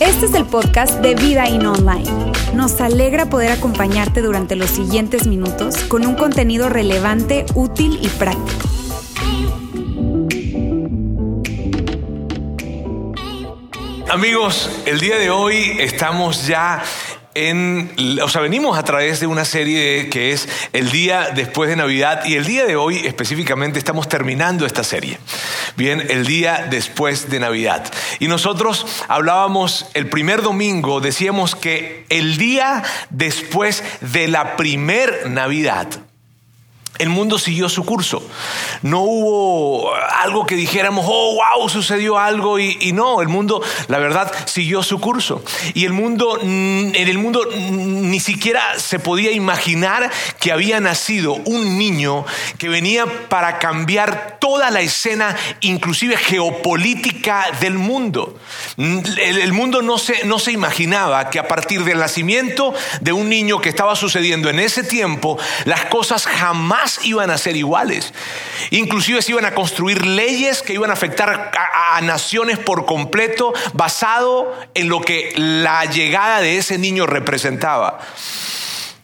Este es el podcast de Vida In Online. Nos alegra poder acompañarte durante los siguientes minutos con un contenido relevante, útil y práctico. Amigos, el día de hoy estamos ya en, o sea, venimos a través de una serie que es el día después de Navidad y el día de hoy específicamente estamos terminando esta serie. Bien, el día después de Navidad. Y nosotros hablábamos el primer domingo, decíamos que el día después de la primer Navidad, el mundo siguió su curso. No hubo algo que dijéramos, oh, wow, sucedió algo y, no, el mundo, la verdad, siguió su curso. Y el mundo, en el mundo ni siquiera se podía imaginar que había nacido un niño que venía para cambiar toda la escena, inclusive geopolítica del mundo. El, mundo no se, no se imaginaba que a partir del nacimiento de un niño que estaba sucediendo en ese tiempo, las cosas jamás iban a ser iguales. Inclusive se iban a construir leyes que iban a afectar a, naciones por completo basado en lo que la llegada de ese niño representaba.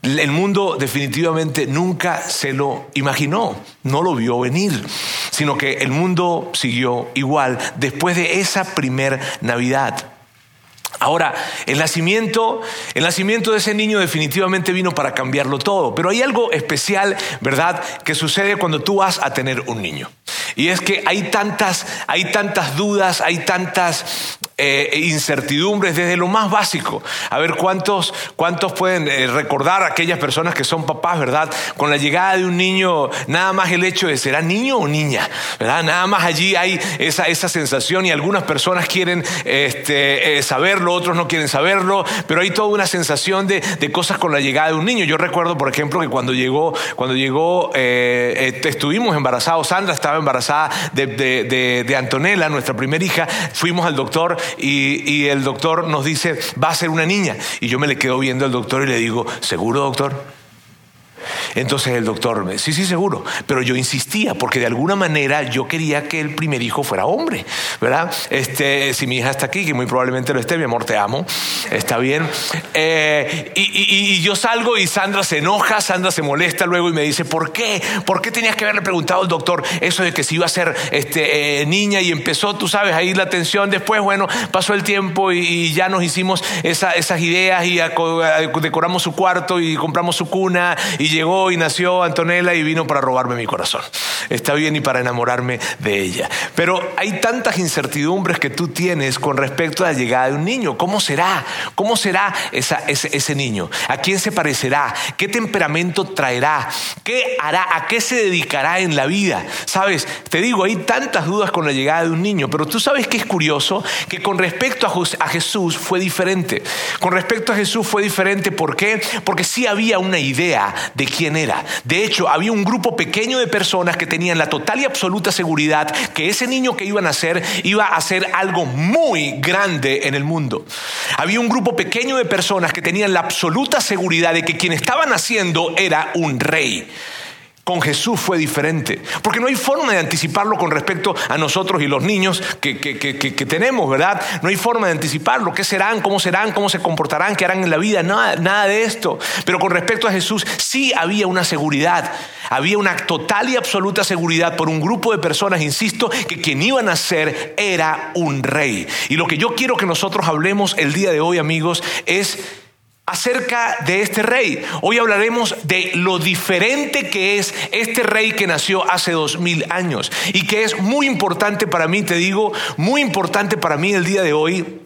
El mundo definitivamente nunca se lo imaginó, no lo vio venir, sino que el mundo siguió igual después de esa primer Navidad. Ahora, el nacimiento, el nacimiento de ese niño definitivamente vino para cambiarlo todo, pero hay algo especial, ¿verdad?, que sucede cuando tú vas a tener un niño. Y es que hay tantas, hay tantas dudas, hay tantas eh, incertidumbres desde lo más básico. A ver cuántos, cuántos pueden eh, recordar a aquellas personas que son papás, ¿verdad? Con la llegada de un niño, nada más el hecho de será niño o niña, ¿verdad? Nada más allí hay esa, esa sensación y algunas personas quieren este, eh, saberlo, otros no quieren saberlo, pero hay toda una sensación de, de, cosas con la llegada de un niño. Yo recuerdo, por ejemplo, que cuando llegó, cuando llegó, estuvimos embarazados, Sandra estaba embarazada de, de, de Antonella, nuestra primera hija, fuimos al doctor y, el doctor nos dice, va a ser una niña. Y yo me le quedo viendo al doctor y le digo, ¿seguro doctor? Entonces el doctor me sí, sí, seguro, pero yo insistía porque de alguna manera yo quería que el primer hijo fuera hombre, ¿verdad? Este, si mi hija está aquí, que muy probablemente lo esté, mi amor, te amo, está bien. Eh, y, yo salgo y Sandra se enoja, Sandra se molesta luego y me dice, ¿por qué? ¿Por qué tenías que haberle preguntado al doctor eso de que si iba a ser este, eh, niña y empezó, tú sabes, ahí la tensión? Después, bueno, pasó el tiempo y, ya nos hicimos esas ideas y decoramos su cuarto y compramos su cuna y llegó y nació Antonella y vino para robarme mi corazón. Está bien y para enamorarme de ella. Pero hay tantas incertidumbres que tú tienes con respecto a la llegada de un niño. ¿Cómo será? ¿Cómo será ese, ese niño? ¿A quién se parecerá? ¿Qué temperamento traerá? ¿Qué hará? ¿A qué se dedicará en la vida? Sabes, te digo, hay tantas dudas con la llegada de un niño, pero tú sabes que es curioso que con respecto a Jesús fue diferente. Con respecto a Jesús fue diferente. ¿Por qué? Porque sí había una idea de quién era. De hecho, había un grupo pequeño de personas que tenían la total y absoluta seguridad que ese niño que iba a nacer iba a hacer algo muy grande en el mundo. Había un grupo pequeño de personas que tenían la absoluta seguridad de que quien estaba naciendo era un rey. Con Jesús fue diferente, porque no hay forma de anticiparlo con respecto a nosotros y los niños que, tenemos, ¿verdad? No hay forma de anticiparlo, qué serán, cómo serán, cómo se comportarán, qué harán en la vida, nada, nada de esto. Pero con respecto a Jesús sí había una seguridad, había una total y absoluta seguridad por un grupo de personas, insisto, que quien iba a nacer era un rey. Y lo que yo quiero que nosotros hablemos el día de hoy, amigos, es acerca de este rey. Hoy hablaremos de lo diferente que es este rey que nació hace dos mil años y que es muy importante para mí, te digo, muy importante para mí el día de hoy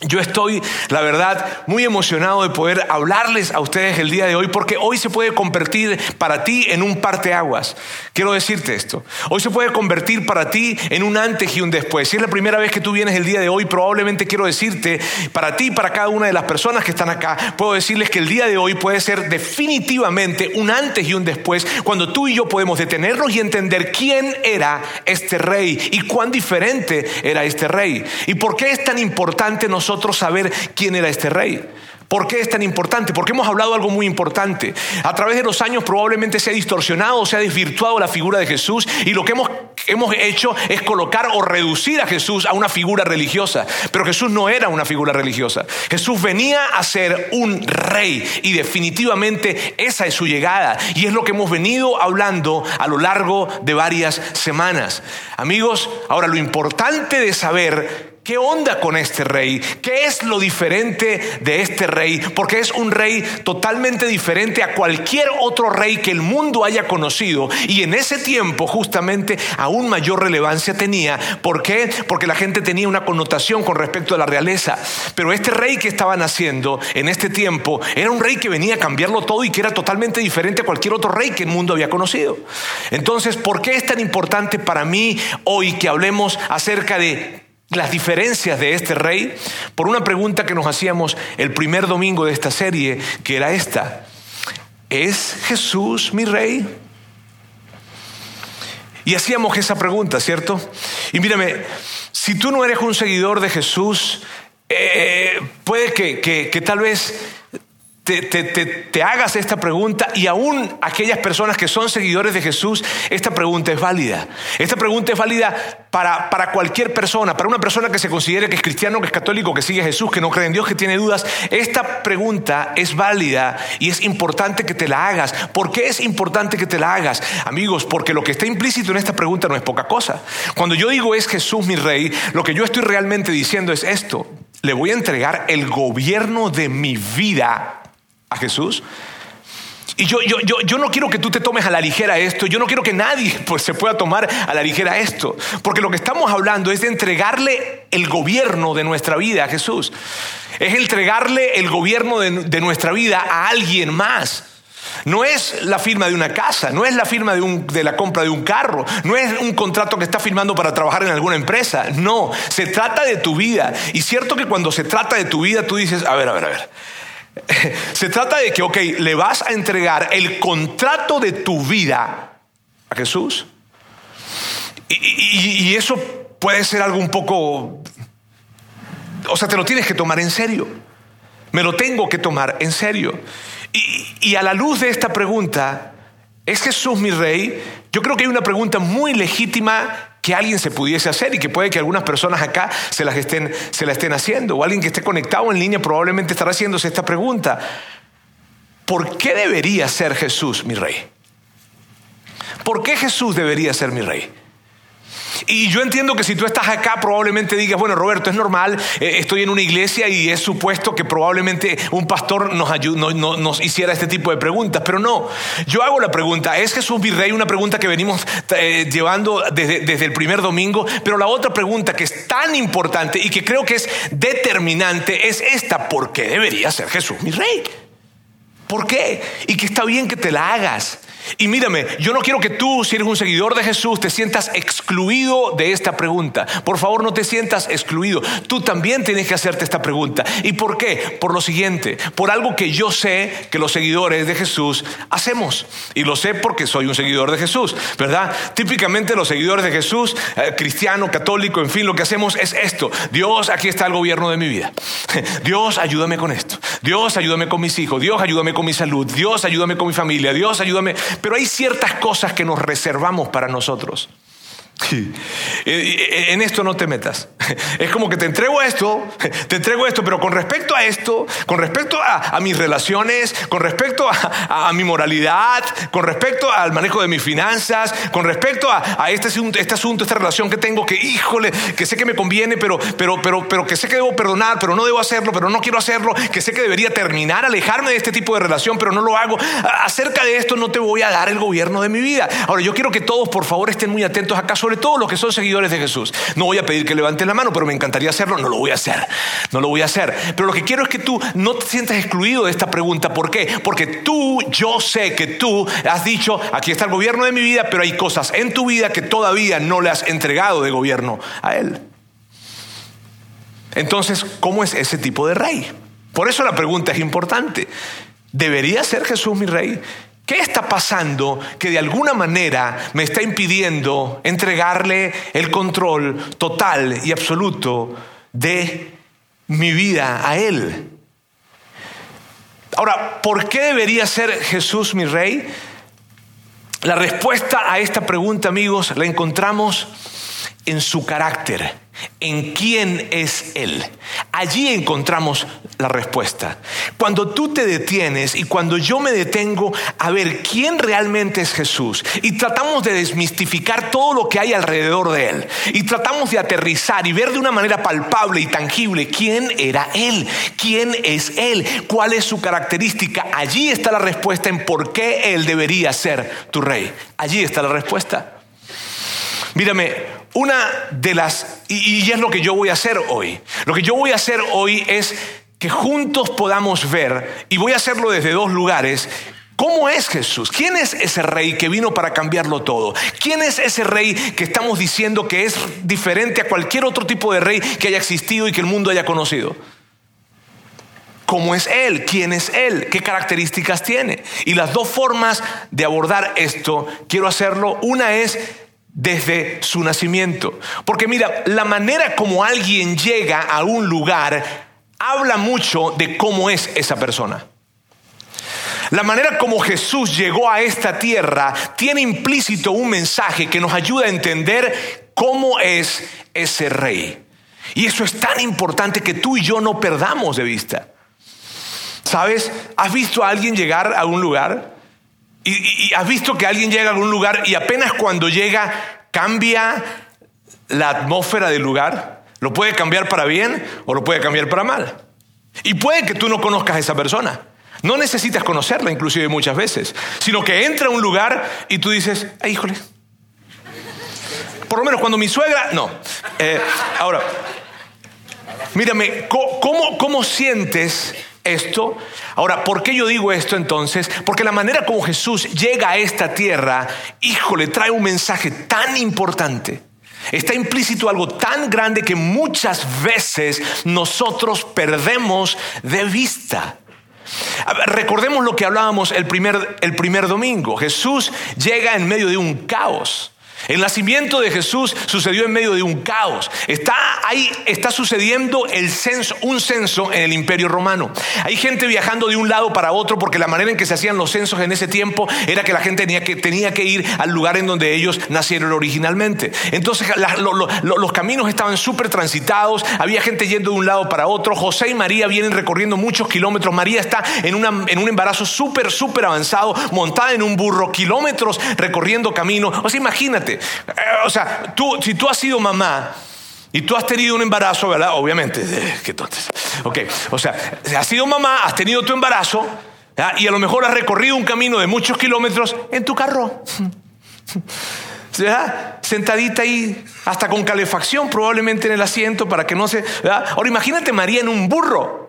yo estoy, la verdad, muy emocionado de poder hablarles a ustedes el día de hoy porque hoy se puede convertir para ti en un parteaguas. Quiero decirte esto. Hoy se puede convertir para ti en un antes y un después. Si es la primera vez que tú vienes el día de hoy, probablemente quiero decirte, para ti, para cada una de las personas que están acá, puedo decirles que el día de hoy puede ser definitivamente un antes y un después cuando tú y yo podemos detenernos y entender quién era este rey y cuán diferente era este rey. Y por qué es tan importante nosotros saber quién era este rey. ¿Por qué es tan importante? Porque hemos hablado algo muy importante. A través de los años probablemente se ha distorsionado, se ha desvirtuado la figura de Jesús y lo que hemos, hemos hecho es colocar o reducir a Jesús a una figura religiosa. Pero Jesús no era una figura religiosa. Jesús venía a ser un rey y definitivamente esa es su llegada. Y es lo que hemos venido hablando a lo largo de varias semanas. Amigos, ahora lo importante de saber ¿Qué onda con este rey? ¿Qué es lo diferente de este rey? Porque es un rey totalmente diferente a cualquier otro rey que el mundo haya conocido. Y en ese tiempo justamente aún mayor relevancia tenía. ¿Por qué? Porque la gente tenía una connotación con respecto a la realeza. Pero este rey que estaban haciendo en este tiempo era un rey que venía a cambiarlo todo y que era totalmente diferente a cualquier otro rey que el mundo había conocido. Entonces, ¿por qué es tan importante para mí hoy que hablemos acerca de las diferencias de este rey por una pregunta que nos hacíamos el primer domingo de esta serie, que era esta. ¿Es Jesús mi rey? Y hacíamos esa pregunta, ¿cierto? Y mírame, si tú no eres un seguidor de Jesús, eh, puede que, que tal vez te, hagas esta pregunta y aún aquellas personas que son seguidores de Jesús, esta pregunta es válida. Esta pregunta es válida para, para cualquier persona, para una persona que se considere que es cristiano, que es católico, que sigue Jesús, que no cree en Dios, que tiene dudas. Esta pregunta es válida y es importante que te la hagas. ¿Por qué es importante que te la hagas? Amigos, porque lo que está implícito en esta pregunta no es poca cosa. Cuando yo digo es Jesús mi rey, lo que yo estoy realmente diciendo es esto. Le voy a entregar el gobierno de mi vida a Jesús. Y yo, yo, yo, yo, no quiero que tú te tomes a la ligera esto, yo no quiero que nadie pues, se pueda tomar a la ligera esto, porque lo que estamos hablando es de entregarle el gobierno de nuestra vida a Jesús, es entregarle el gobierno de, nuestra vida a alguien más. No es la firma de una casa, no es la firma de, un, de, la compra de un carro, no es un contrato que estás firmando para trabajar en alguna empresa, no, se trata de tu vida. Y cierto que cuando se trata de tu vida tú dices, a ver, a ver, a ver, Se trata de que, ok, le vas a entregar el contrato de tu vida a Jesús. Y, eso puede ser algo un poco... O sea, te lo tienes que tomar en serio. Me lo tengo que tomar en serio. y a la luz de esta pregunta, ¿es Jesús mi rey? Yo creo que hay una pregunta muy legítima que alguien se pudiese hacer y que puede que algunas personas acá se, las estén, se la estén haciendo o alguien que esté conectado en línea probablemente estará haciéndose esta pregunta. ¿Por qué debería ser Jesús mi rey? ¿Por qué Jesús debería ser mi rey? Y yo entiendo que si tú estás acá probablemente digas, bueno, Roberto, es normal, eh, estoy en una iglesia y es supuesto que probablemente un pastor nos, nos hiciera este tipo de preguntas, pero no, yo hago la pregunta, ¿es Jesús mi rey? Una pregunta que venimos eh, llevando desde, desde el primer domingo, pero la otra pregunta que es tan importante y que creo que es determinante es esta, ¿por qué debería ser Jesús mi rey? ¿Por qué? Y que está bien que te la hagas. Y mírame, yo no quiero que tú, si eres un seguidor de Jesús, te sientas excluido de esta pregunta. Por favor, no te sientas excluido. Tú también tienes que hacerte esta pregunta. ¿Y por qué? Por lo siguiente, por algo que yo sé que los seguidores de Jesús hacemos. Y lo sé porque soy un seguidor de Jesús, ¿verdad? Típicamente los seguidores de Jesús, eh, cristiano, católico, en fin, lo que hacemos es esto. Dios, aquí está el gobierno de mi vida. Dios, ayúdame con esto. Dios, ayúdame con mis hijos. Dios, ayúdame con mi salud. Dios, ayúdame con mi familia. Dios, ayúdame pero hay ciertas cosas que nos reservamos para nosotros. En esto no te metas. Es como que te entrego esto, te entrego esto, pero con respecto a esto, con respecto a, mis relaciones, con respecto a, mi moralidad, con respecto al manejo de mis finanzas, con respecto a, este, este, asunto, esta relación que tengo, que híjole, que sé que me conviene, pero, pero, pero, pero que sé que debo perdonar, pero no debo hacerlo, pero no quiero hacerlo, que sé que debería terminar, alejarme de este tipo de relación, pero no lo hago. Acerca de esto no te voy a dar el gobierno de mi vida. Ahora, yo quiero que todos, por favor, estén muy atentos acá, sobre todo los que son seguidores de Jesús. No voy a pedir que levanten la mano, pero me encantaría hacerlo. No lo voy a hacer. No lo voy a hacer. Pero lo que quiero es que tú no te sientas excluido de esta pregunta. ¿Por qué? Porque tú, yo sé que tú has dicho, aquí está el gobierno de mi vida, pero hay cosas en tu vida que todavía no le has entregado de gobierno a Él. Entonces, ¿cómo es ese tipo de rey? Por eso la pregunta es importante. ¿Debería ser Jesús mi rey? ¿Qué está pasando que de alguna manera me está impidiendo entregarle el control total y absoluto de mi vida a Él? Ahora, ¿por qué debería ser Jesús mi rey? La respuesta a esta pregunta, amigos, la encontramos en su carácter, en quién es Él. Allí encontramos la respuesta. Cuando tú te detienes y cuando yo me detengo a ver quién realmente es Jesús y tratamos de desmistificar todo lo que hay alrededor de Él y tratamos de aterrizar y ver de una manera palpable y tangible quién era Él, quién es Él, cuál es su característica, allí está la respuesta en por qué Él debería ser tu rey. Allí está la respuesta. Mírame, una de las, y, es lo que yo voy a hacer hoy, lo que yo voy a hacer hoy es que juntos podamos ver, y voy a hacerlo desde dos lugares, ¿Cómo es Jesús? ¿Quién es ese rey que vino para cambiarlo todo? ¿Quién es ese rey que estamos diciendo que es diferente a cualquier otro tipo de rey que haya existido y que el mundo haya conocido? ¿Cómo es Él? ¿Quién es Él? ¿Qué características tiene? Y las dos formas de abordar esto, quiero hacerlo. Una es desde su nacimiento. Porque mira, la manera como alguien llega a un lugar habla mucho de cómo es esa persona. La manera como Jesús llegó a esta tierra tiene implícito un mensaje que nos ayuda a entender cómo es ese rey. Y eso es tan importante que tú y yo no perdamos de vista. ¿Sabes? ¿Has visto a alguien llegar a un lugar? Y, has visto que alguien llega a algún lugar y apenas cuando llega cambia la atmósfera del lugar. Lo puede cambiar para bien o lo puede cambiar para mal. Y puede que tú no conozcas a esa persona. No necesitas conocerla inclusive muchas veces, sino que entra a un lugar y tú dices, ay, híjole. Por lo menos cuando mi suegra, no. Eh, ahora, mírame, ¿cómo, ¿cómo sientes esto. Ahora, ¿por qué yo digo esto entonces? Porque la manera como Jesús llega a esta tierra, híjole, trae un mensaje tan importante. Está implícito algo tan grande que muchas veces nosotros perdemos de vista. Recordemos lo que hablábamos el primer, el primer domingo. Jesús llega en medio de un caos. El nacimiento de Jesús sucedió en medio de un caos. Está ahí, está sucediendo el censo, un censo en el imperio romano. Hay gente viajando de un lado para otro porque la manera en que se hacían los censos en ese tiempo era que la gente tenía que, tenía que ir al lugar en donde ellos nacieron originalmente. Entonces los caminos estaban súper transitados, había gente yendo de un lado para otro. José y María vienen recorriendo muchos kilómetros. María está en, en un embarazo súper, súper avanzado, montada en un burro, kilómetros recorriendo camino. O sea, imagínate. Eh, o sea, tú, si tú has sido mamá y tú has tenido un embarazo, ¿verdad? Obviamente. Eh, que entonces, ok, o sea, has sido mamá, has tenido tu embarazo y a lo mejor has recorrido un camino de muchos kilómetros en tu carro. Sentadita ahí, hasta con calefacción probablemente en el asiento para que no se... Ahora imagínate María en un burro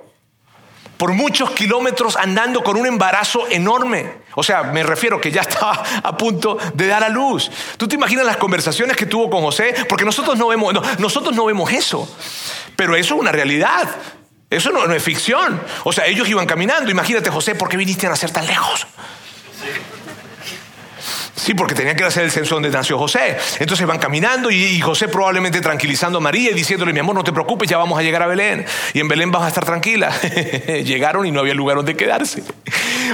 por muchos kilómetros andando con un embarazo enorme. O sea, me refiero que ya estaba a punto de dar a luz. ¿Tú te imaginas las conversaciones que tuvo con José? Porque nosotros no vemos, nosotros no vemos eso. Pero eso es una realidad. Eso no, es ficción. O sea, ellos iban caminando. Imagínate, José, ¿por qué viniste a nacer tan lejos? Sí, porque tenían que hacer el censo donde nació José. Entonces van caminando y, José probablemente tranquilizando a María y diciéndole, mi amor, no te preocupes, ya vamos a llegar a Belén. Y en Belén vas a estar tranquila. Llegaron y no había lugar donde quedarse.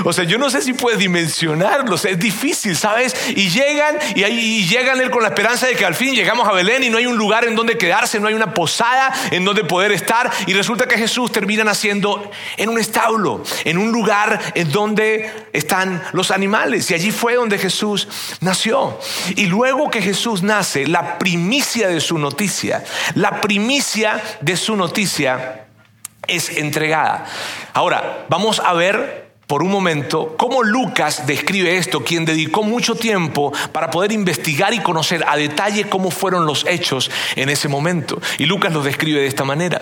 O sea, yo no sé si puedes dimensionarlo, es difícil, ¿sabes? Y llegan y, ahí, llegan él con la esperanza de que al fin llegamos a Belén y no hay un lugar en donde quedarse, no hay una posada en donde poder estar. Y resulta que Jesús termina naciendo en un establo, en un lugar en donde están los animales. Y allí fue donde Jesús nació. Y luego que Jesús nace, la primicia de su noticia, la primicia de su noticia es entregada. Ahora, vamos a ver por un momento cómo Lucas describe esto, quien dedicó mucho tiempo para poder investigar y conocer a detalle cómo fueron los hechos en ese momento. Y Lucas los describe de esta manera.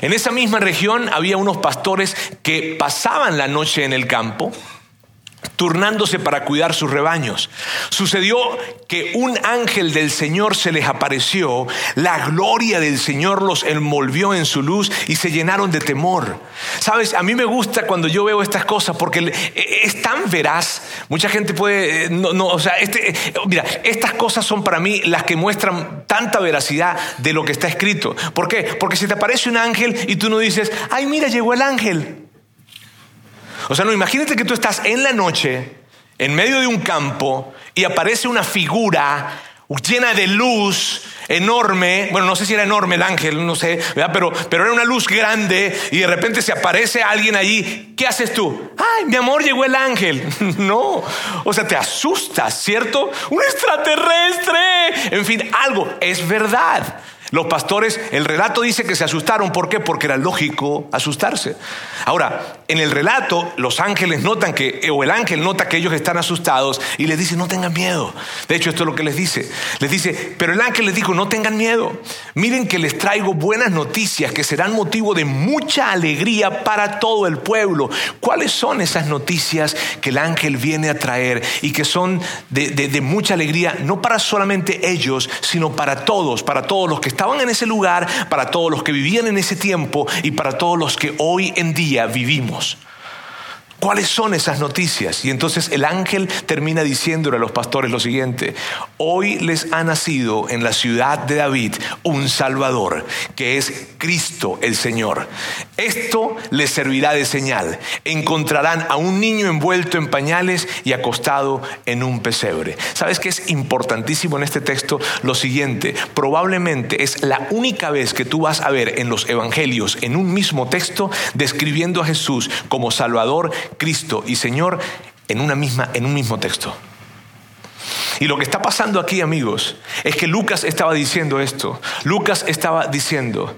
En esa misma región había unos pastores que pasaban la noche en el campo turnándose para cuidar sus rebaños. Sucedió que un ángel del Señor se les apareció, la gloria del Señor los envolvió en su luz y se llenaron de temor. Sabes, a mí me gusta cuando yo veo estas cosas porque es tan veraz. Mucha gente puede, no, no o sea, este, mira, estas cosas son para mí las que muestran tanta veracidad de lo que está escrito. ¿Por qué? Porque si te aparece un ángel y tú no dices, ay, mira, llegó el ángel. O sea, no, imagínate que tú estás en la noche, en medio de un campo, y aparece una figura llena de luz, enorme, bueno, no sé si era enorme el ángel, no sé, Pero, pero era una luz grande y de repente se aparece alguien allí, ¿qué haces tú? Ay, mi amor, llegó el ángel. no, o sea, te asustas, ¿cierto? Un extraterrestre. En fin, algo, es verdad. Los pastores, el relato dice que se asustaron. ¿Por qué? Porque era lógico asustarse. Ahora, en el relato, los ángeles notan que, o el ángel nota que ellos están asustados y les dice, no tengan miedo. De hecho, esto es lo que les dice. Les dice, pero el ángel les dijo, no tengan miedo. Miren que les traigo buenas noticias que serán motivo de mucha alegría para todo el pueblo. ¿Cuáles son esas noticias que el ángel viene a traer y que son de, mucha alegría, no para solamente ellos, sino para todos, para todos los que están estaban en ese lugar, para todos los que vivían en ese tiempo y para todos los que hoy en día vivimos. ¿Cuáles son esas noticias? Y entonces el ángel termina diciéndole a los pastores lo siguiente, hoy les ha nacido en la ciudad de David un Salvador, que es Cristo el Señor. Esto les servirá de señal. Encontrarán a un niño envuelto en pañales y acostado en un pesebre. ¿Sabes qué es importantísimo en este texto? Lo siguiente, probablemente es la única vez que tú vas a ver en los evangelios, en un mismo texto, describiendo a Jesús como Salvador, Cristo y Señor en, una misma, en un mismo texto. Y lo que está pasando aquí, amigos, es que Lucas estaba diciendo esto. Lucas estaba diciendo,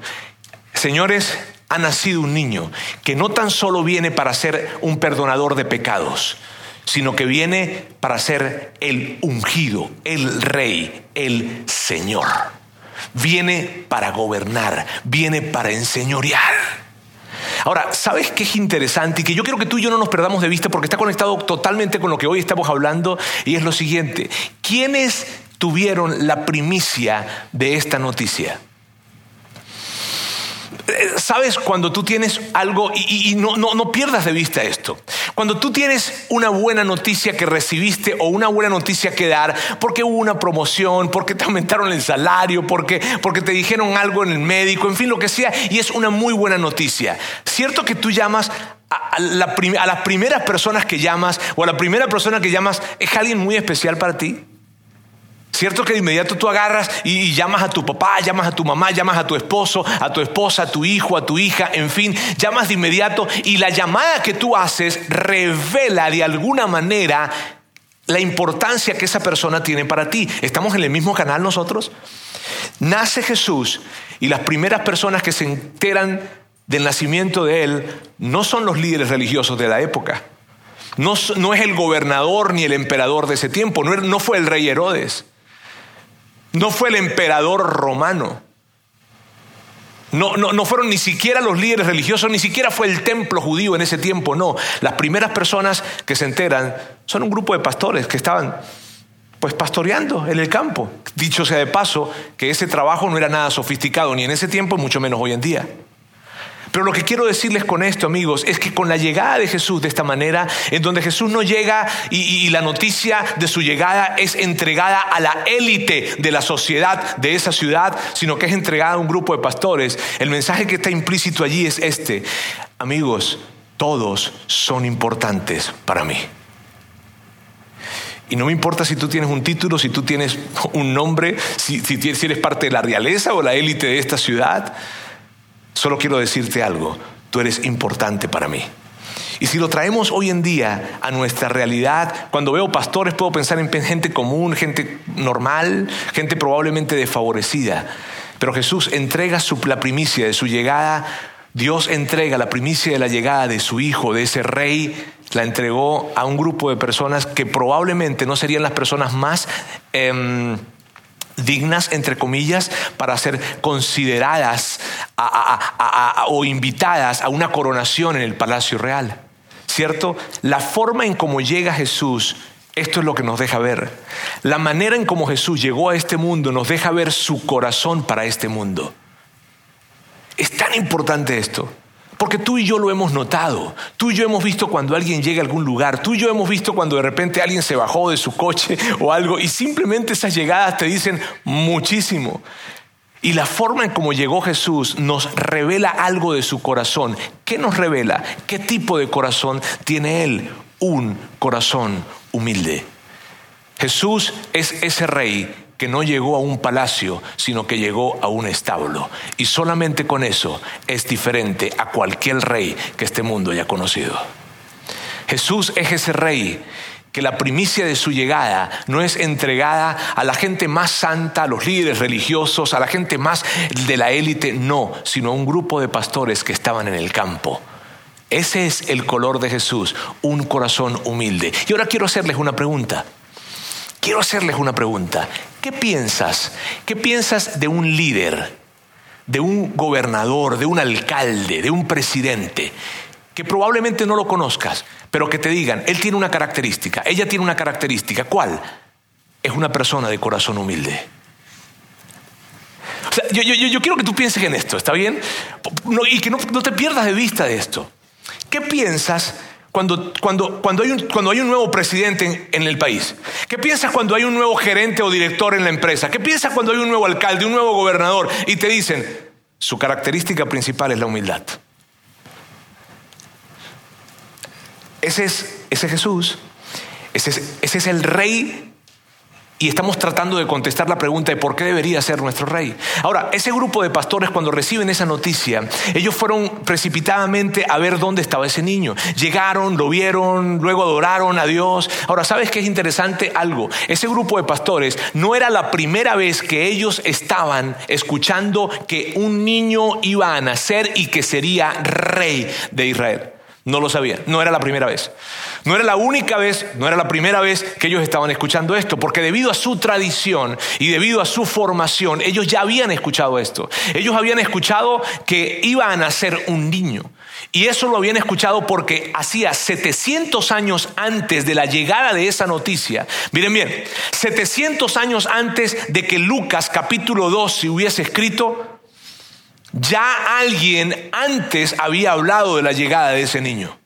señores, ha nacido un niño que no tan solo viene para ser un perdonador de pecados, sino que viene para ser el ungido, el rey, el Señor. Viene para gobernar, viene para enseñorear. Ahora, ¿sabes qué es interesante? Y que yo quiero que tú y yo no nos perdamos de vista porque está conectado totalmente con lo que hoy estamos hablando y es lo siguiente. ¿Quiénes tuvieron la primicia de esta noticia? ¿Sabes cuando tú tienes algo, y, no, no, pierdas de vista esto, cuando tú tienes una buena noticia que recibiste o una buena noticia que dar, porque hubo una promoción, porque te aumentaron el salario, porque, porque te dijeron algo en el médico, en fin, lo que sea, y es una muy buena noticia. ¿Cierto que tú llamas a, la, a las primeras personas que llamas o a la primera persona que llamas es alguien muy especial para ti? ¿Cierto que de inmediato tú agarras y, llamas a tu papá, llamas a tu mamá, llamas a tu esposo, a tu esposa, a tu hijo, a tu hija, en fin, llamas de inmediato y la llamada que tú haces revela de alguna manera la importancia que esa persona tiene para ti. ¿Estamos en el mismo canal nosotros? Nace Jesús y las primeras personas que se enteran del nacimiento de Él no son los líderes religiosos de la época. No, es el gobernador ni el emperador de ese tiempo, no fue el rey Herodes. No fue el emperador romano. No, no, no, fueron ni siquiera los líderes religiosos, ni siquiera fue el templo judío en ese tiempo, no. Las primeras personas que se enteran son un grupo de pastores que estaban pues pastoreando en el campo. Dicho sea de paso, que ese trabajo no era nada sofisticado, ni en ese tiempo, mucho menos hoy en día. Pero lo que quiero decirles con esto, amigos, es que con la llegada de Jesús de esta manera, en donde Jesús no llega y, la noticia de su llegada es entregada a la élite de la sociedad de esa ciudad, sino que es entregada a un grupo de pastores, el mensaje que está implícito allí es este. Amigos, todos son importantes para mí. Y no me importa si tú tienes un título, si tú tienes un nombre, si, si eres parte de la realeza o la élite de esta ciudad. Solo quiero decirte algo, tú eres importante para mí. Y si lo traemos hoy en día a nuestra realidad, cuando veo pastores puedo pensar en gente común, gente normal, gente probablemente desfavorecida. Pero Jesús entrega la primicia de su llegada, Dios entrega la primicia de la llegada de su Hijo, de ese Rey, la entregó a un grupo de personas que probablemente no serían las personas más... Em, dignas, entre comillas, para ser consideradas o invitadas a una coronación en el Palacio Real. ¿Cierto? La forma en cómo llega Jesús, esto es lo que nos deja ver. La manera en cómo Jesús llegó a este mundo nos deja ver su corazón para este mundo. Es tan importante esto. Porque tú y yo lo hemos notado. Tú y yo hemos visto cuando alguien llega a algún lugar. Tú y yo hemos visto cuando de repente alguien se bajó de su coche o algo y simplemente esas llegadas te dicen muchísimo. Y la forma en cómo llegó Jesús nos revela algo de su corazón. ¿Qué nos revela? ¿Qué tipo de corazón tiene Él? Un corazón humilde. Jesús es ese rey no llegó a un palacio, sino que llegó a un establo. Y solamente con eso es diferente a cualquier rey que este mundo haya conocido. Jesús es ese rey que la primicia de su llegada no es entregada a la gente más santa, a los líderes religiosos, a la gente más de la élite, no, sino a un grupo de pastores que estaban en el campo. Ese es el color de Jesús, un corazón humilde. Y ahora quiero hacerles una pregunta. Quiero hacerles una pregunta. ¿Qué piensas? ¿Qué piensas de un líder, de un gobernador, de un alcalde, de un presidente? que probablemente no lo conozcas, pero que te digan, él tiene una característica, ella tiene una característica. ¿Cuál? Es una persona de corazón humilde. yo, quiero que tú pienses en esto, ¿está bien? y que no, te pierdas de vista de esto. ¿Qué piensas cuando, cuando, cuando, hay, un, cuando hay un nuevo presidente en, el país? ¿Qué piensas cuando hay un nuevo gerente o director en la empresa? ¿Qué piensas cuando hay un nuevo alcalde, un nuevo gobernador y te dicen, su característica principal es la humildad? Ese es, ese Jesús, ese es, ese es el rey y estamos tratando de contestar la pregunta de por qué debería ser nuestro rey. Ahora, ese grupo de pastores cuando reciben esa noticia, ellos fueron precipitadamente a ver dónde estaba ese niño. Llegaron, lo vieron, luego adoraron a Dios. Ahora, ¿sabes qué es interesante? Algo. Ese grupo de pastores no era la primera vez que ellos estaban escuchando que un niño iba a nacer y que sería rey de Israel. No lo sabían, no era la primera vez. No era la única vez, no era la primera vez que ellos estaban escuchando esto, porque debido a su tradición y debido a su formación, ellos ya habían escuchado esto. Ellos habían escuchado que iba a nacer un niño. Y eso lo habían escuchado porque hacía 700 años antes de la llegada de esa noticia. Miren bien, 700 años antes de que Lucas capítulo 2 se hubiese escrito, ya alguien antes había hablado de la llegada de ese niño.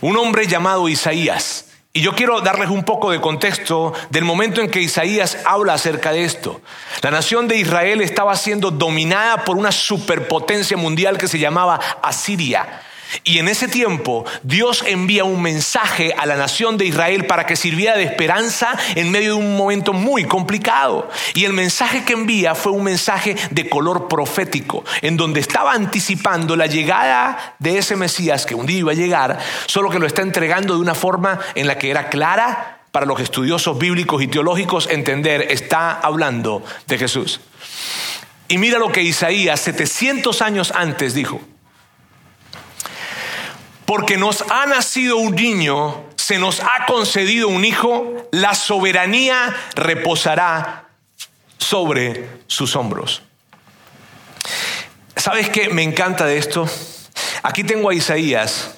Un hombre llamado Isaías. Y yo quiero darles un poco de contexto del momento en que Isaías habla acerca de esto. La nación de Israel estaba siendo dominada por una superpotencia mundial que se llamaba Asiria. Y en ese tiempo Dios envía un mensaje a la nación de Israel para que sirviera de esperanza en medio de un momento muy complicado. Y el mensaje que envía fue un mensaje de color profético, en donde estaba anticipando la llegada de ese Mesías que un día iba a llegar, solo que lo está entregando de una forma en la que era clara para los estudiosos bíblicos y teológicos entender, está hablando de Jesús. Y mira lo que Isaías 700 años antes dijo porque nos ha nacido un niño, se nos ha concedido un hijo, la soberanía reposará sobre sus hombros. ¿Sabes qué me encanta de esto? Aquí tengo a Isaías,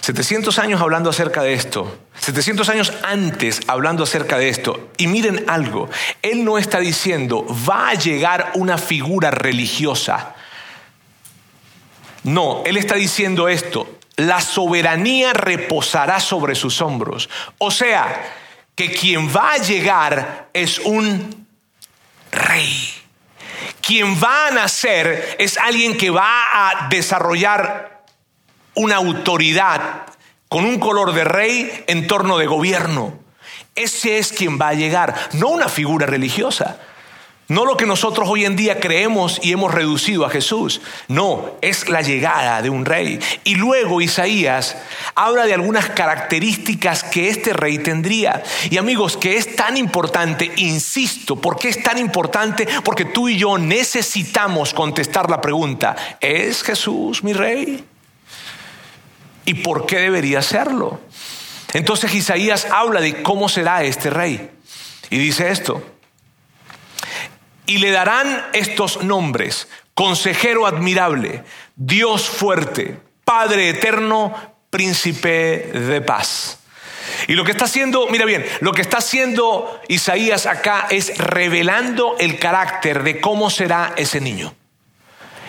700 años hablando acerca de esto, 700 años antes hablando acerca de esto. Y miren algo, él no está diciendo, va a llegar una figura religiosa. No, él está diciendo esto, la soberanía reposará sobre sus hombros. O sea, que quien va a llegar es un rey. Quien va a nacer es alguien que va a desarrollar una autoridad con un color de rey en torno de gobierno. Ese es quien va a llegar, no una figura religiosa. No lo que nosotros hoy en día creemos y hemos reducido a Jesús. No, es la llegada de un rey. Y luego Isaías habla de algunas características que este rey tendría. Y amigos, que es tan importante, insisto, ¿por qué es tan importante? Porque tú y yo necesitamos contestar la pregunta, ¿es Jesús mi rey? ¿Y por qué debería serlo? Entonces Isaías habla de cómo será este rey. Y dice esto. Y le darán estos nombres, consejero admirable, Dios fuerte, Padre eterno, príncipe de paz. Y lo que está haciendo, mira bien, lo que está haciendo Isaías acá es revelando el carácter de cómo será ese niño.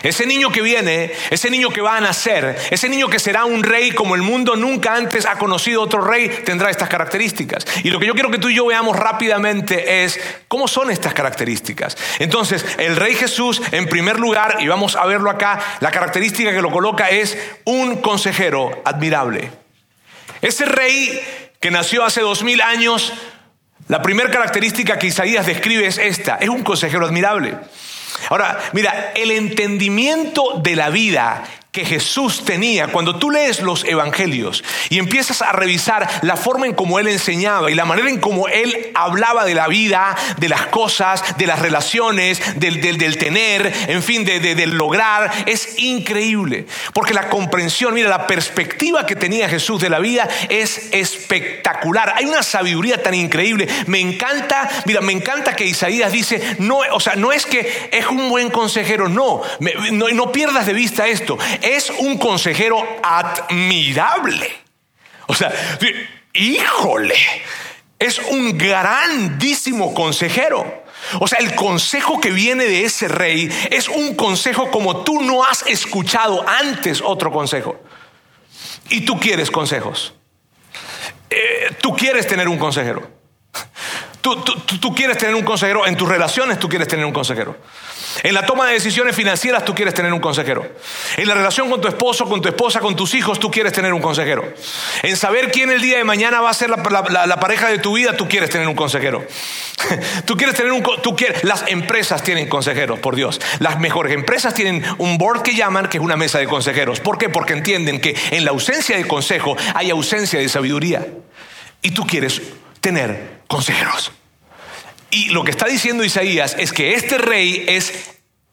Ese niño que viene, ese niño que va a nacer, ese niño que será un rey como el mundo nunca antes ha conocido otro rey, tendrá estas características. Y lo que yo quiero que tú y yo veamos rápidamente es cómo son estas características. Entonces, el rey Jesús, en primer lugar, y vamos a verlo acá, la característica que lo coloca es un consejero admirable. Ese rey que nació hace dos mil años, la primera característica que Isaías describe es esta, es un consejero admirable. Ahora, mira, el entendimiento de la vida que Jesús tenía. Cuando tú lees los evangelios y empiezas a revisar la forma en cómo él enseñaba y la manera en cómo él hablaba de la vida, de las cosas, de las relaciones, del, del, tener, en fin, de, del lograr, es increíble. Porque la comprensión, mira, la perspectiva que tenía Jesús de la vida es espectacular. Hay una sabiduría tan increíble. Me encanta, mira, me encanta que Isaías dice, no, o sea, no es que es un buen consejero, no, no, no pierdas de vista esto es un consejero admirable. O sea, híjole, es un grandísimo consejero. O sea, el consejo que viene de ese rey es un consejo como tú no has escuchado antes otro consejo. Y tú quieres consejos. Eh, tú quieres tener un consejero. Tú, quieres tener un consejero. En tus relaciones tú quieres tener un consejero. En la toma de decisiones financieras tú quieres tener un consejero. En la relación con tu esposo, con tu esposa, con tus hijos, tú quieres tener un consejero. En saber quién el día de mañana va a ser la, pareja de tu vida, tú quieres tener un consejero. tú quieres tener un... Tú quieres, las empresas tienen consejeros, por Dios. Las mejores empresas tienen un board que llaman, que es una mesa de consejeros. ¿Por qué? Porque entienden que en la ausencia de consejo hay ausencia de sabiduría. Y tú quieres tener consejeros. Y lo que está diciendo Isaías es que este rey es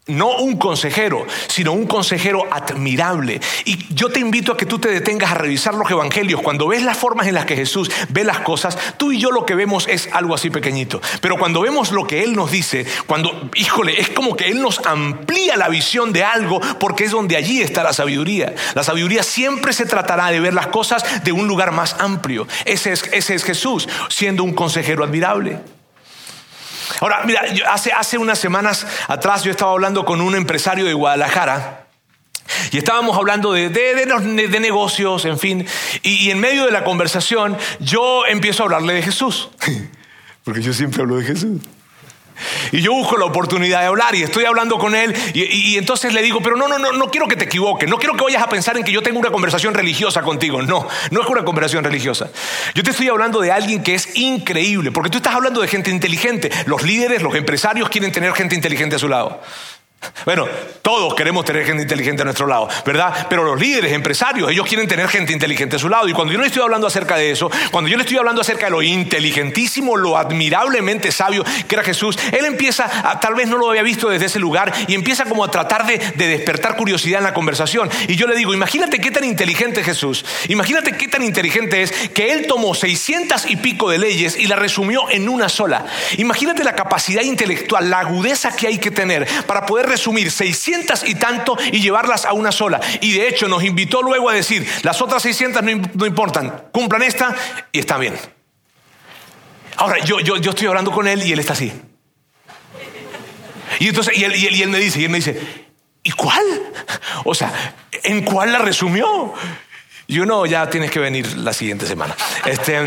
no un consejero, sino un consejero admirable. Y yo te invito a que tú te detengas a revisar los evangelios. Cuando ves las formas en las que Jesús ve las cosas, tú y yo lo que vemos es algo así pequeñito. Pero cuando vemos lo que Él nos dice, cuando, híjole, es como que Él nos amplía la visión de algo porque es donde allí está la sabiduría. La sabiduría siempre se tratará de ver las cosas de un lugar más amplio. Ese es, ese es Jesús, siendo un consejero admirable. Ahora, mira, hace, hace unas semanas atrás yo estaba hablando con un empresario de Guadalajara. Y estábamos hablando de, de, negocios, en fin. y, en medio de la conversación yo empiezo a hablarle de Jesús. Porque yo siempre hablo de Jesús. Y yo busco la oportunidad de hablar y estoy hablando con él y, entonces le digo, pero no, no, no, no quiero que te equivoques, no quiero que vayas a pensar en que yo tengo una conversación religiosa contigo. No, no es una conversación religiosa. Yo te estoy hablando de alguien que es increíble, porque tú estás hablando de gente inteligente. Los líderes, los empresarios quieren tener gente inteligente a su lado. Bueno, todos queremos tener gente inteligente a nuestro lado, ¿verdad? Pero los líderes, empresarios, ellos quieren tener gente inteligente a su lado. Y cuando yo no estoy hablando acerca de eso, cuando yo le estoy hablando acerca de lo inteligentísimo, lo admirablemente sabio que era Jesús, él empieza, tal vez no lo había visto desde ese lugar, y empieza como a tratar de, de despertar curiosidad en la conversación. Y yo le digo, imagínate qué tan inteligente es Jesús, imagínate qué tan inteligente es que él tomó seiscientas y pico de leyes y la resumió en una sola. Imagínate la capacidad intelectual, la agudeza que hay que tener para poder resumir 600 y tanto y llevarlas a una sola. Y de hecho nos invitó luego a decir, las otras 600 no, importan, cumplan esta y está bien. Ahora, yo, yo, yo estoy hablando con él y él está así. Y entonces, y él, y él, me dice, y él me dice, ¿y cuál? O sea, ¿en cuál la resumió? Yo no, ya tienes que venir la siguiente semana. Este,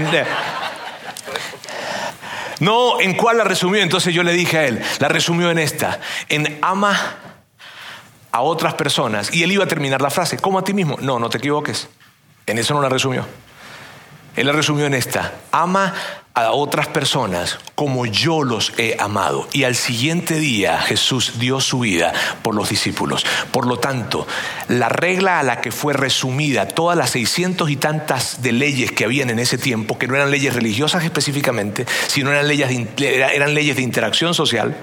no, ¿en cuál la resumió? Entonces yo le dije a él, la resumió en esta, en ama a otras personas. Y él iba a terminar la frase, como a ti mismo. No, no te equivoques. En eso no la resumió. Él la resumió en esta, ama a otras personas como yo los he amado. Y al siguiente día Jesús dio su vida por los discípulos. Por lo tanto, la regla a la que fue resumida todas las seiscientos y tantas de leyes que habían en ese tiempo, que no eran leyes religiosas específicamente, sino eran leyes de, eran leyes de interacción social,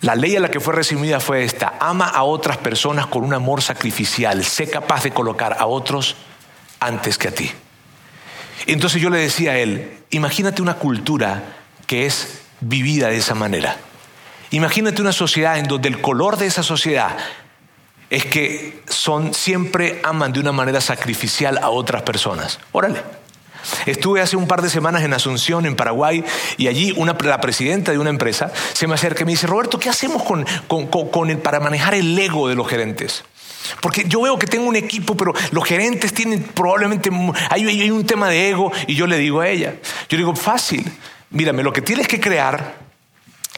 la ley a la que fue resumida fue esta, ama a otras personas con un amor sacrificial, sé capaz de colocar a otros antes que a ti. Entonces yo le decía a él, imagínate una cultura que es vivida de esa manera. Imagínate una sociedad en donde el color de esa sociedad es que son siempre aman de una manera sacrificial a otras personas. Órale. Estuve hace un par de semanas en Asunción, en Paraguay, y allí la presidenta de una empresa se me acerca y me dice, Roberto, ¿qué hacemos con, con, el, para manejar el ego de los gerentes? Porque yo veo que tengo un equipo, pero los gerentes tienen probablemente, hay, un tema de ego, y yo le digo a ella, yo digo, fácil, mírame, lo que tienes que crear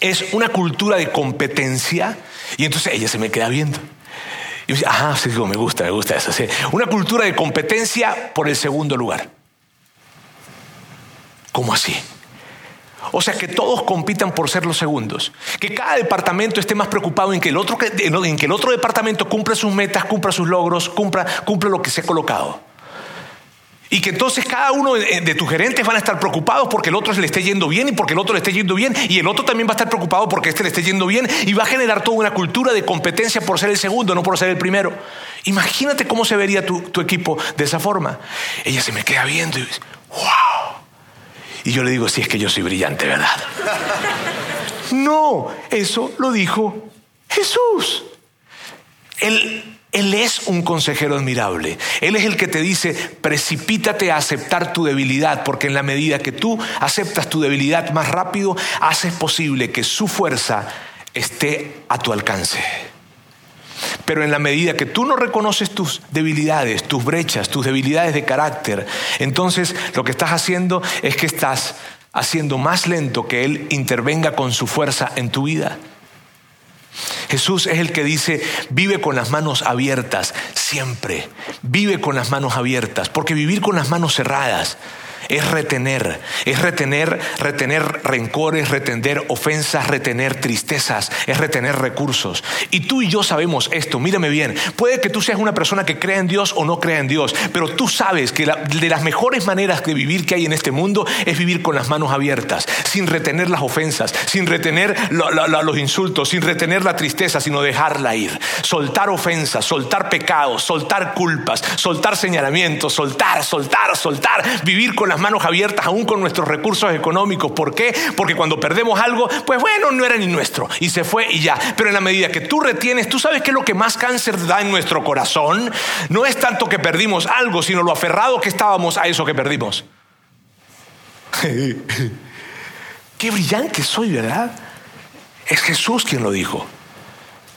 es una cultura de competencia, y entonces ella se me queda viendo. Y yo digo, ajá, sí, me gusta, me gusta eso. Una cultura de competencia por el segundo lugar. ¿Cómo así? O sea, que todos compitan por ser los segundos. Que cada departamento esté más preocupado en que el otro, en que el otro departamento cumpla sus metas, cumpla sus logros, cumpla, cumpla lo que se ha colocado. Y que entonces cada uno de tus gerentes van a estar preocupados porque el otro se le esté yendo bien y porque el otro le esté yendo bien y el otro también va a estar preocupado porque este le esté yendo bien y va a generar toda una cultura de competencia por ser el segundo, no por ser el primero. Imagínate cómo se vería tu, tu equipo de esa forma. Ella se me queda viendo y dice, wow. Y yo le digo, si es que yo soy brillante, ¿verdad? no, eso lo dijo Jesús. Él, él es un consejero admirable. Él es el que te dice, precipítate a aceptar tu debilidad, porque en la medida que tú aceptas tu debilidad más rápido, haces posible que su fuerza esté a tu alcance. Pero en la medida que tú no reconoces tus debilidades, tus brechas, tus debilidades de carácter, entonces lo que estás haciendo es que estás haciendo más lento que Él intervenga con su fuerza en tu vida. Jesús es el que dice, vive con las manos abiertas, siempre, vive con las manos abiertas, porque vivir con las manos cerradas es retener, es retener, retener rencores, retener ofensas, retener tristezas, es retener recursos. Y tú y yo sabemos esto, mírame bien, puede que tú seas una persona que crea en Dios o no crea en Dios, pero tú sabes que de las mejores maneras de vivir que hay en este mundo es vivir con las manos abiertas, sin retener las ofensas, sin retener los insultos, sin retener la tristeza, sino dejarla ir. Soltar ofensas, soltar pecados, soltar culpas, soltar señalamientos, soltar, soltar, soltar, vivir con las manos abiertas aún con nuestros recursos económicos. ¿Por qué? Porque cuando perdemos algo, pues bueno, no era ni nuestro y se fue y ya. Pero en la medida que tú retienes, tú sabes que lo que más cáncer da en nuestro corazón no es tanto que perdimos algo, sino lo aferrado que estábamos a eso que perdimos. Qué brillante soy, ¿verdad? Es Jesús quien lo dijo.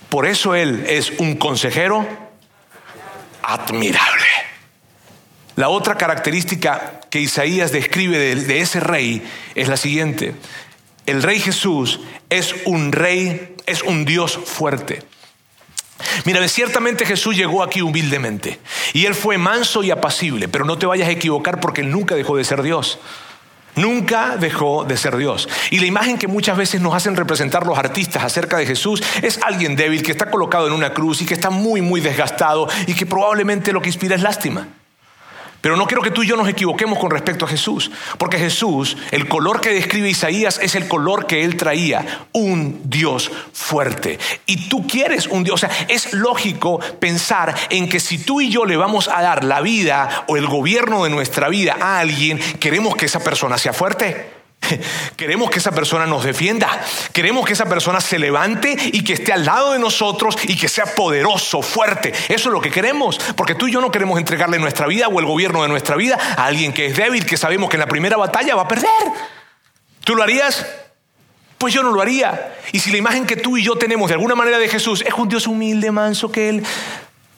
Por eso Él es un consejero admirable. La otra característica que Isaías describe de, ese rey es la siguiente. El rey Jesús es un rey, es un Dios fuerte. Mira, ciertamente Jesús llegó aquí humildemente y él fue manso y apacible, pero no te vayas a equivocar porque él nunca dejó de ser Dios. Nunca dejó de ser Dios. Y la imagen que muchas veces nos hacen representar los artistas acerca de Jesús es alguien débil que está colocado en una cruz y que está muy, muy desgastado y que probablemente lo que inspira es lástima. Pero no quiero que tú y yo nos equivoquemos con respecto a Jesús, porque Jesús, el color que describe Isaías es el color que él traía, un Dios fuerte. Y tú quieres un Dios, o sea, es lógico pensar en que si tú y yo le vamos a dar la vida o el gobierno de nuestra vida a alguien, queremos que esa persona sea fuerte. Queremos que esa persona nos defienda. Queremos que esa persona se levante y que esté al lado de nosotros y que sea poderoso, fuerte. Eso es lo que queremos. Porque tú y yo no queremos entregarle nuestra vida o el gobierno de nuestra vida a alguien que es débil, que sabemos que en la primera batalla va a perder. ¿Tú lo harías? Pues yo no lo haría. Y si la imagen que tú y yo tenemos de alguna manera de Jesús es un Dios humilde, manso, que Él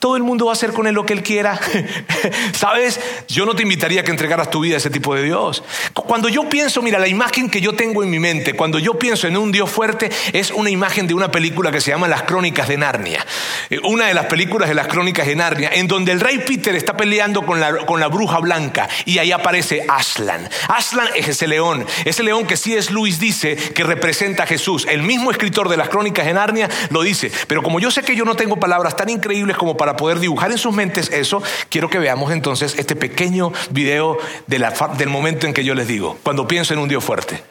todo el mundo va a hacer con él lo que él quiera. ¿Sabes? Yo no te invitaría a que entregaras tu vida a ese tipo de Dios. Cuando yo pienso, mira, la imagen que yo tengo en mi mente, cuando yo pienso en un Dios fuerte, es una imagen de una película que se llama Las Crónicas de Narnia. Eh, una de las películas de las Crónicas de Narnia, en donde el rey Peter está peleando con la, con la bruja blanca y ahí aparece Aslan. Aslan es ese león, ese león que es Luis dice que representa a Jesús. El mismo escritor de las Crónicas de Narnia lo dice. Pero como yo sé que yo no tengo palabras tan increíbles como para poder dibujar en sus mentes eso, quiero que veamos entonces este pequeño video del momento en que yo les digo, cuando pienso en un Dios fuerte.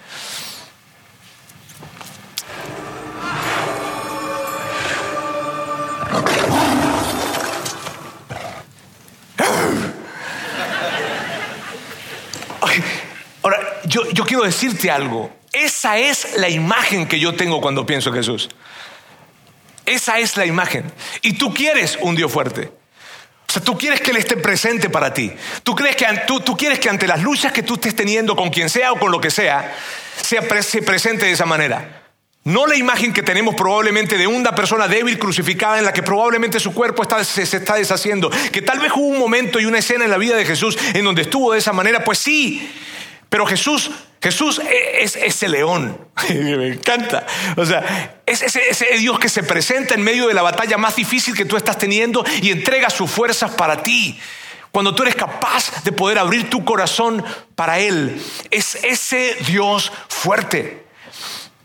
Yo, yo quiero decirte algo. Esa es la imagen que yo tengo cuando pienso en Jesús. Esa es la imagen. Y tú quieres un Dios fuerte. O sea, tú quieres que Él esté presente para ti. Tú, crees que, tú, tú quieres que ante las luchas que tú estés teniendo con quien sea o con lo que sea, sea se presente de esa manera. No la imagen que tenemos probablemente de una persona débil crucificada en la que probablemente su cuerpo se, está deshaciendo. Que tal vez hubo un momento y una escena en la vida de Jesús en donde estuvo de esa manera. Pues sí, pero Jesús, Jesús e, es ese león. Me encanta. O sea, es ese, Dios que se presenta en medio de la batalla más difícil que tú estás teniendo y entrega sus fuerzas para ti. Cuando tú eres capaz de poder abrir tu corazón para Él, es ese Dios fuerte.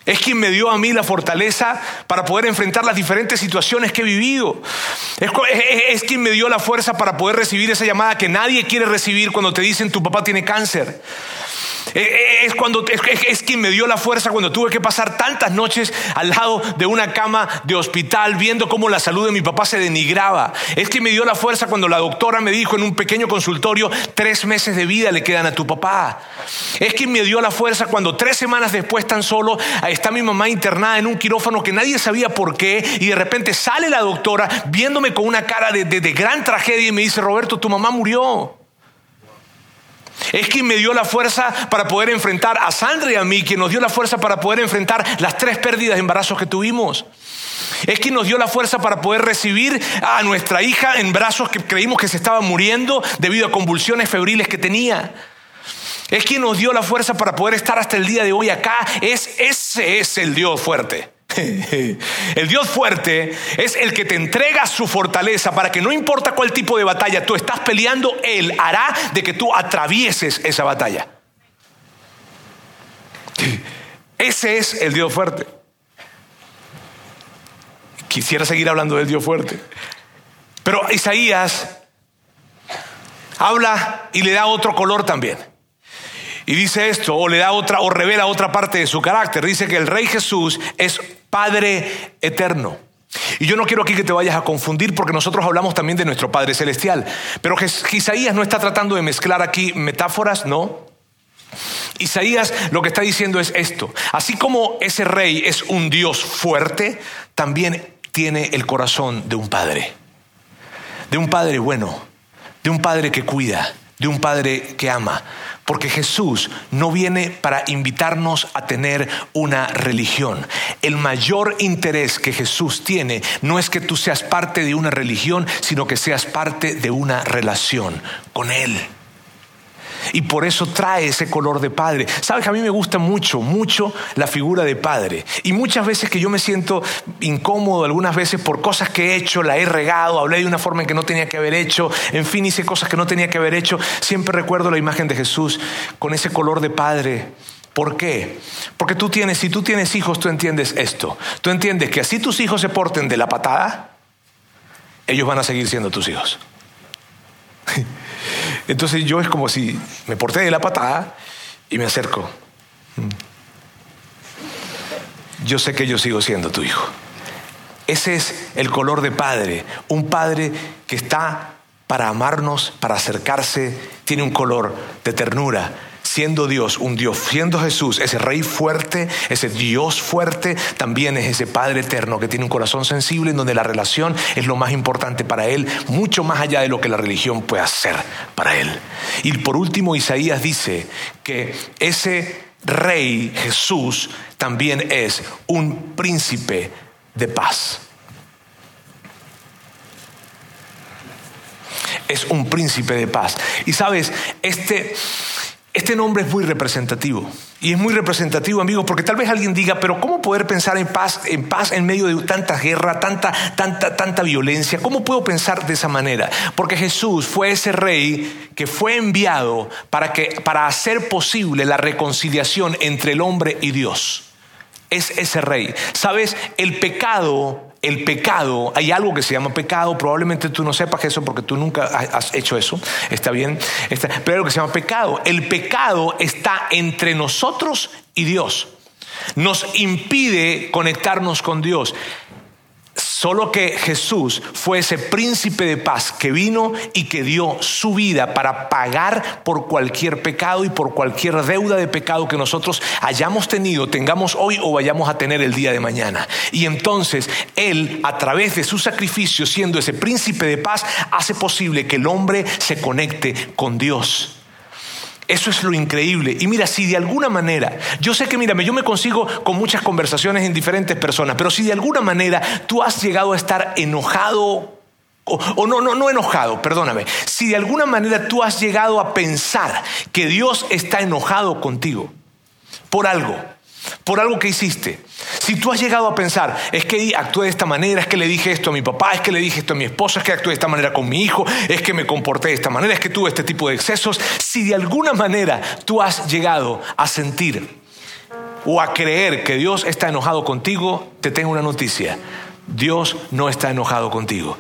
Es quien me dio a mí la fortaleza para poder enfrentar las diferentes situaciones que he vivido. Es, quien me dio la fuerza para poder recibir esa llamada que nadie quiere recibir cuando te dicen tu papá tiene cáncer. Eh, eh, es, cuando, es, quien me dio la fuerza cuando tuve que pasar tantas noches al lado de una cama de hospital viendo cómo la salud de mi papá se denigraba. Es quien me dio la fuerza cuando la doctora me dijo en un pequeño consultorio, tres meses de vida le quedan a tu papá. Es quien me dio la fuerza cuando tres semanas después tan solo está mi mamá internada en un quirófano que nadie sabía por qué y de repente sale la doctora viéndome con una cara de gran tragedia y me dice, Roberto, tu mamá murió. Es quien me dio la fuerza para poder enfrentar a Sandra y a mí, quien nos dio la fuerza para poder enfrentar las tres pérdidas de embarazos que tuvimos. Es quien nos dio la fuerza para poder recibir a nuestra hija en brazos que creímos que se estaba muriendo debido a convulsiones febriles que tenía. Es quien nos dio la fuerza para poder estar hasta el día de hoy acá. Es, ese es el Dios fuerte. El Dios fuerte es el que te entrega su fortaleza para que no importa cuál tipo de batalla tú estás peleando, Él hará de que tú atravieses esa batalla. Ese es el Dios fuerte. Quisiera seguir hablando del Dios fuerte. Pero Isaías habla y le da otro color también. Y dice esto, o le da otra, o revela otra parte de su carácter. Dice que el Rey Jesús es Padre eterno. Y yo no quiero aquí que te vayas a confundir porque nosotros hablamos también de nuestro Padre Celestial. Pero Isaías no está tratando de mezclar aquí metáforas, no. Isaías lo que está diciendo es esto. Así como ese rey es un Dios fuerte, también tiene el corazón de un padre. De un padre bueno, de un padre que cuida, de un padre que ama. Porque Jesús no viene para invitarnos a tener una religión. El mayor interés que Jesús tiene no es que tú seas parte de una religión, sino que seas parte de una relación con Él. Y por eso trae ese color de padre. Sabes que a mí me gusta mucho, mucho la figura de padre. Y muchas veces que yo me siento incómodo, algunas veces por cosas que he hecho, la he regado, hablé de una forma en que no tenía que haber hecho, en fin, hice cosas que no tenía que haber hecho, siempre recuerdo la imagen de Jesús con ese color de padre. ¿Por qué? Porque tú tienes, si tú tienes hijos, tú entiendes esto. Tú entiendes que así tus hijos se porten de la patada, ellos van a seguir siendo tus hijos. Entonces yo es como si me porté de la patada y me acerco. Mm. Yo sé que yo sigo siendo tu hijo. Ese es el color de padre. Un padre que está para amarnos, para acercarse, tiene un color de ternura, siendo Dios un Dios, siendo Jesús ese Rey fuerte, ese Dios fuerte, también es ese Padre eterno que tiene un corazón sensible en donde la relación es lo más importante para Él, mucho más allá de lo que la religión puede hacer para Él. Y por último, Isaías dice que ese Rey Jesús también es un príncipe de paz. Es un príncipe de paz. Y sabes, este este nombre es muy representativo. Y es muy representativo, amigos, porque tal vez alguien diga, pero ¿cómo poder pensar en paz, en paz en medio de tanta guerra, tanta, tanta, tanta violencia? ¿Cómo puedo pensar de esa manera? Porque Jesús fue ese rey que fue enviado para, que, para hacer posible la reconciliación entre el hombre y Dios. Es ese rey. Sabes, el pecado el pecado, hay algo que se llama pecado, probablemente tú no sepas eso porque tú nunca has hecho eso, está bien, pero hay algo que se llama pecado. El pecado está entre nosotros y Dios. Nos impide conectarnos con Dios. Solo que Jesús fue ese príncipe de paz que vino y que dio su vida para pagar por cualquier pecado y por cualquier deuda de pecado que nosotros hayamos tenido, tengamos hoy o vayamos a tener el día de mañana. Y entonces Él, a través de su sacrificio, siendo ese príncipe de paz, hace posible que el hombre se conecte con Dios. Eso es lo increíble. Y mira, si de alguna manera, yo sé que, mírame, yo me consigo con muchas conversaciones en diferentes personas, pero si de alguna manera tú has llegado a estar enojado, o, o, no, no, no enojado, perdóname, si de alguna manera tú has llegado a pensar que Dios está enojado contigo por algo, por algo que hiciste. Si tú has llegado a pensar, es que actué de esta manera, es que le dije esto a mi papá, es que le dije esto a mi esposa, es que actué de esta manera con mi hijo, es que me comporté de esta manera, es que tuve este tipo de excesos, si de alguna manera tú has llegado a sentir o a creer que Dios está enojado contigo, te tengo una noticia. Dios no está enojado contigo.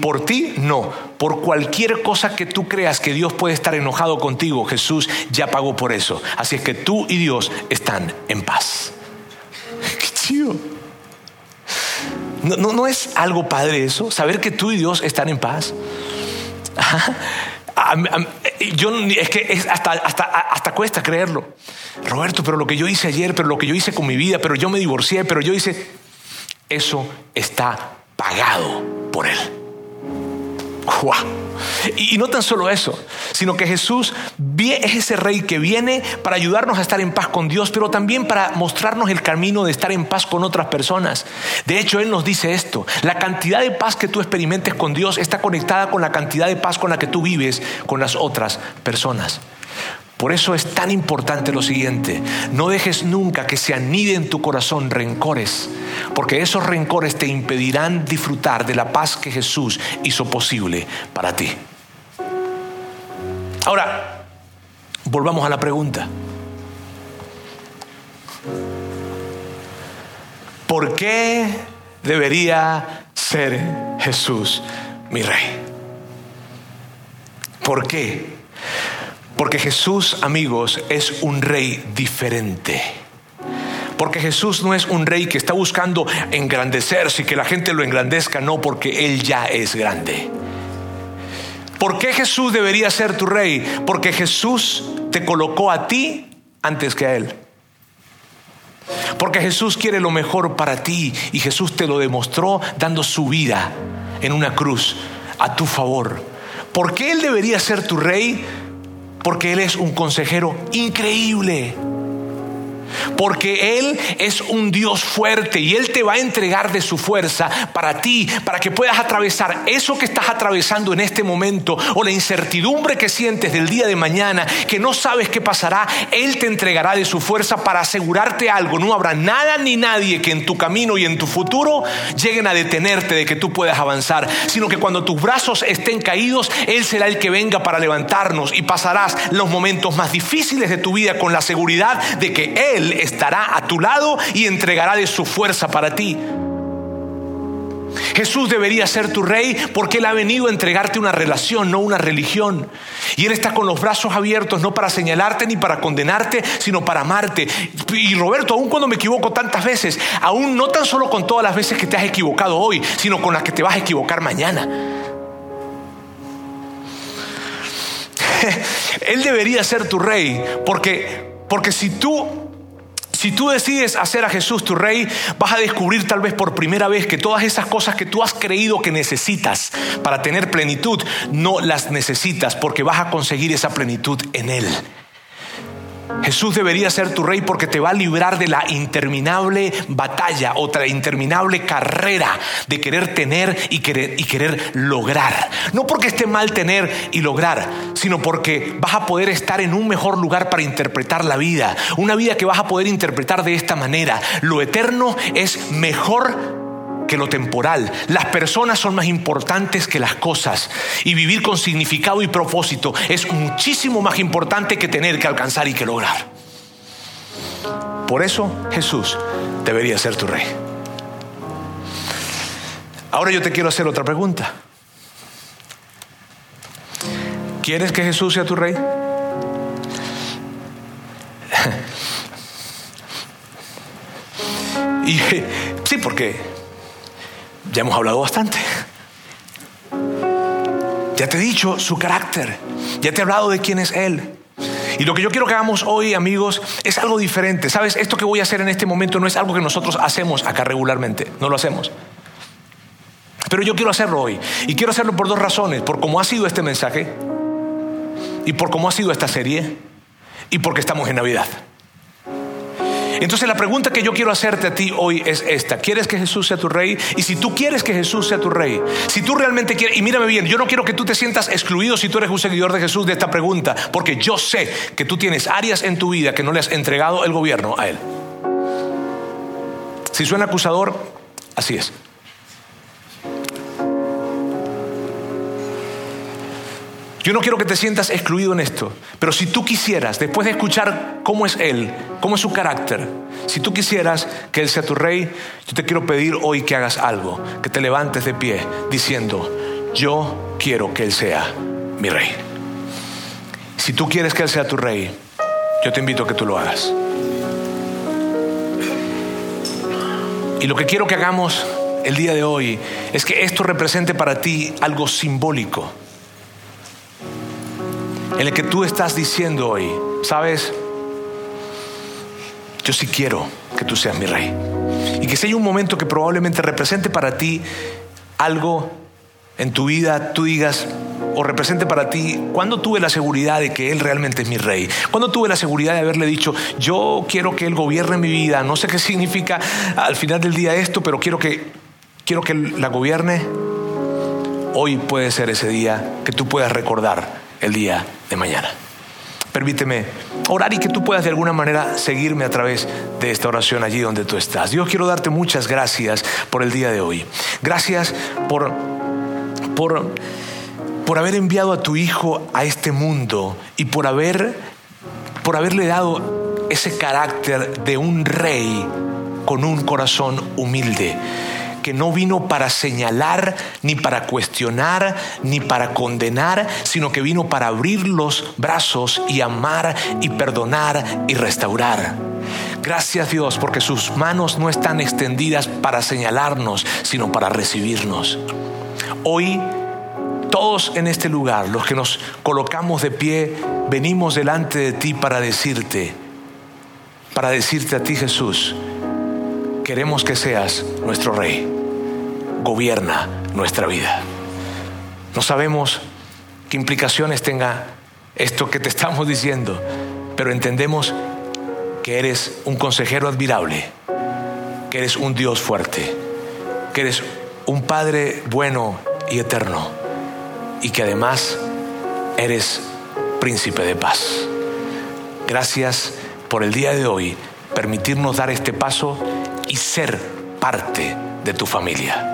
Por ti, no. Por cualquier cosa que tú creas que Dios puede estar enojado contigo, Jesús ya pagó por eso. Así es que tú y Dios están en paz. Qué chido. ¿No, es algo padre eso? Saber que tú y Dios están en paz. Yo, es que hasta, hasta, hasta cuesta creerlo. Roberto, pero lo que yo hice ayer, pero lo que yo hice con mi vida, pero yo me divorcié, pero yo hice... Eso está pagado por Él. Y no tan solo eso, sino que Jesús es ese rey que viene para ayudarnos a estar en paz con Dios, pero también para mostrarnos el camino de estar en paz con otras personas. De hecho, Él nos dice esto, la cantidad de paz que tú experimentes con Dios está conectada con la cantidad de paz con la que tú vives con las otras personas. Por eso es tan importante lo siguiente, no dejes nunca que se anide en tu corazón rencores, porque esos rencores te impedirán disfrutar de la paz que Jesús hizo posible para ti. Ahora, volvamos a la pregunta. ¿Por qué debería ser Jesús mi rey? ¿Por qué? Porque Jesús, amigos, es un rey diferente. Porque Jesús no es un rey que está buscando engrandecerse y que la gente lo engrandezca, no, porque Él ya es grande. ¿Por qué Jesús debería ser tu rey? Porque Jesús te colocó a ti antes que a Él. Porque Jesús quiere lo mejor para ti y Jesús te lo demostró dando su vida en una cruz a tu favor. ¿Por qué Él debería ser tu rey? Porque Él es un consejero increíble. Porque Él es un Dios fuerte y Él te va a entregar de su fuerza para ti, para que puedas atravesar eso que estás atravesando en este momento o la incertidumbre que sientes del día de mañana, que no sabes qué pasará. Él te entregará de su fuerza para asegurarte algo. No habrá nada ni nadie que en tu camino y en tu futuro lleguen a detenerte de que tú puedas avanzar, sino que cuando tus brazos estén caídos, Él será el que venga para levantarnos y pasarás los momentos más difíciles de tu vida con la seguridad de que Él estará a tu lado y entregará de su fuerza para ti. Jesús debería ser tu rey porque Él ha venido a entregarte una relación, no una religión. Y Él está con los brazos abiertos, no para señalarte ni para condenarte, sino para amarte. Y Roberto, aun cuando me equivoco tantas veces, aún no tan solo con todas las veces que te has equivocado hoy, sino con las que te vas a equivocar mañana. Él debería ser tu rey porque, porque si tú si tú decides hacer a Jesús tu rey, vas a descubrir tal vez por primera vez que todas esas cosas que tú has creído que necesitas para tener plenitud, no las necesitas porque vas a conseguir esa plenitud en Él. Jesús debería ser tu rey porque te va a librar de la interminable batalla, otra interminable carrera de querer tener y querer, y querer lograr. No porque esté mal tener y lograr, sino porque vas a poder estar en un mejor lugar para interpretar la vida. Una vida que vas a poder interpretar de esta manera. Lo eterno es mejor que lo temporal. Las personas son más importantes que las cosas. Y vivir con significado y propósito es muchísimo más importante que tener que alcanzar y que lograr. Por eso Jesús debería ser tu rey. Ahora yo te quiero hacer otra pregunta. ¿Quieres que Jesús sea tu rey? y sí, porque Ya hemos hablado bastante. Ya te he dicho su carácter. Ya te he hablado de quién es Él. Y lo que yo quiero que hagamos hoy, amigos, es algo diferente. ¿Sabes? Esto que voy a hacer en este momento no es algo que nosotros hacemos acá regularmente. No lo hacemos. Pero yo quiero hacerlo hoy. Y quiero hacerlo por dos razones. Por cómo ha sido este mensaje. Y por cómo ha sido esta serie. Y porque estamos en Navidad. Entonces la pregunta que yo quiero hacerte a ti hoy es esta. ¿Quieres que Jesús sea tu rey? Y si tú quieres que Jesús sea tu rey, si tú realmente quieres, y mírame bien, yo no quiero que tú te sientas excluido si tú eres un seguidor de Jesús de esta pregunta, porque yo sé que tú tienes áreas en tu vida que no le has entregado el gobierno a Él. Si suena acusador, así es. Yo no quiero que te sientas excluido en esto, pero si tú quisieras, después de escuchar cómo es Él, cómo es su carácter, si tú quisieras que Él sea tu rey, yo te quiero pedir hoy que hagas algo, que te levantes de pie diciendo, yo quiero que Él sea mi rey. Si tú quieres que Él sea tu rey, yo te invito a que tú lo hagas. Y lo que quiero que hagamos el día de hoy es que esto represente para ti algo simbólico en el que tú estás diciendo hoy, sabes, yo sí quiero que tú seas mi rey. Y que sea un momento que probablemente represente para ti algo en tu vida, tú digas, o represente para ti, cuando tuve la seguridad de que Él realmente es mi rey? cuando tuve la seguridad de haberle dicho, yo quiero que Él gobierne mi vida? No sé qué significa al final del día esto, pero quiero que, quiero que la gobierne. Hoy puede ser ese día que tú puedas recordar el día de mañana. Permíteme orar y que tú puedas de alguna manera seguirme a través de esta oración allí donde tú estás. Dios, quiero darte muchas gracias por el día de hoy. Gracias por, por, por haber enviado a tu Hijo a este mundo y por, haber, por haberle dado ese carácter de un rey con un corazón humilde que no vino para señalar, ni para cuestionar, ni para condenar, sino que vino para abrir los brazos y amar y perdonar y restaurar. Gracias Dios porque sus manos no están extendidas para señalarnos, sino para recibirnos. Hoy todos en este lugar, los que nos colocamos de pie, venimos delante de ti para decirte, para decirte a ti Jesús, queremos que seas nuestro Rey. Gobierna nuestra vida. No sabemos qué implicaciones tenga esto que te estamos diciendo, pero entendemos que eres un consejero admirable, que eres un Dios fuerte, que eres un Padre bueno y eterno, y que además eres príncipe de paz. Gracias por el día de hoy, permitirnos dar este paso y ser parte de tu familia.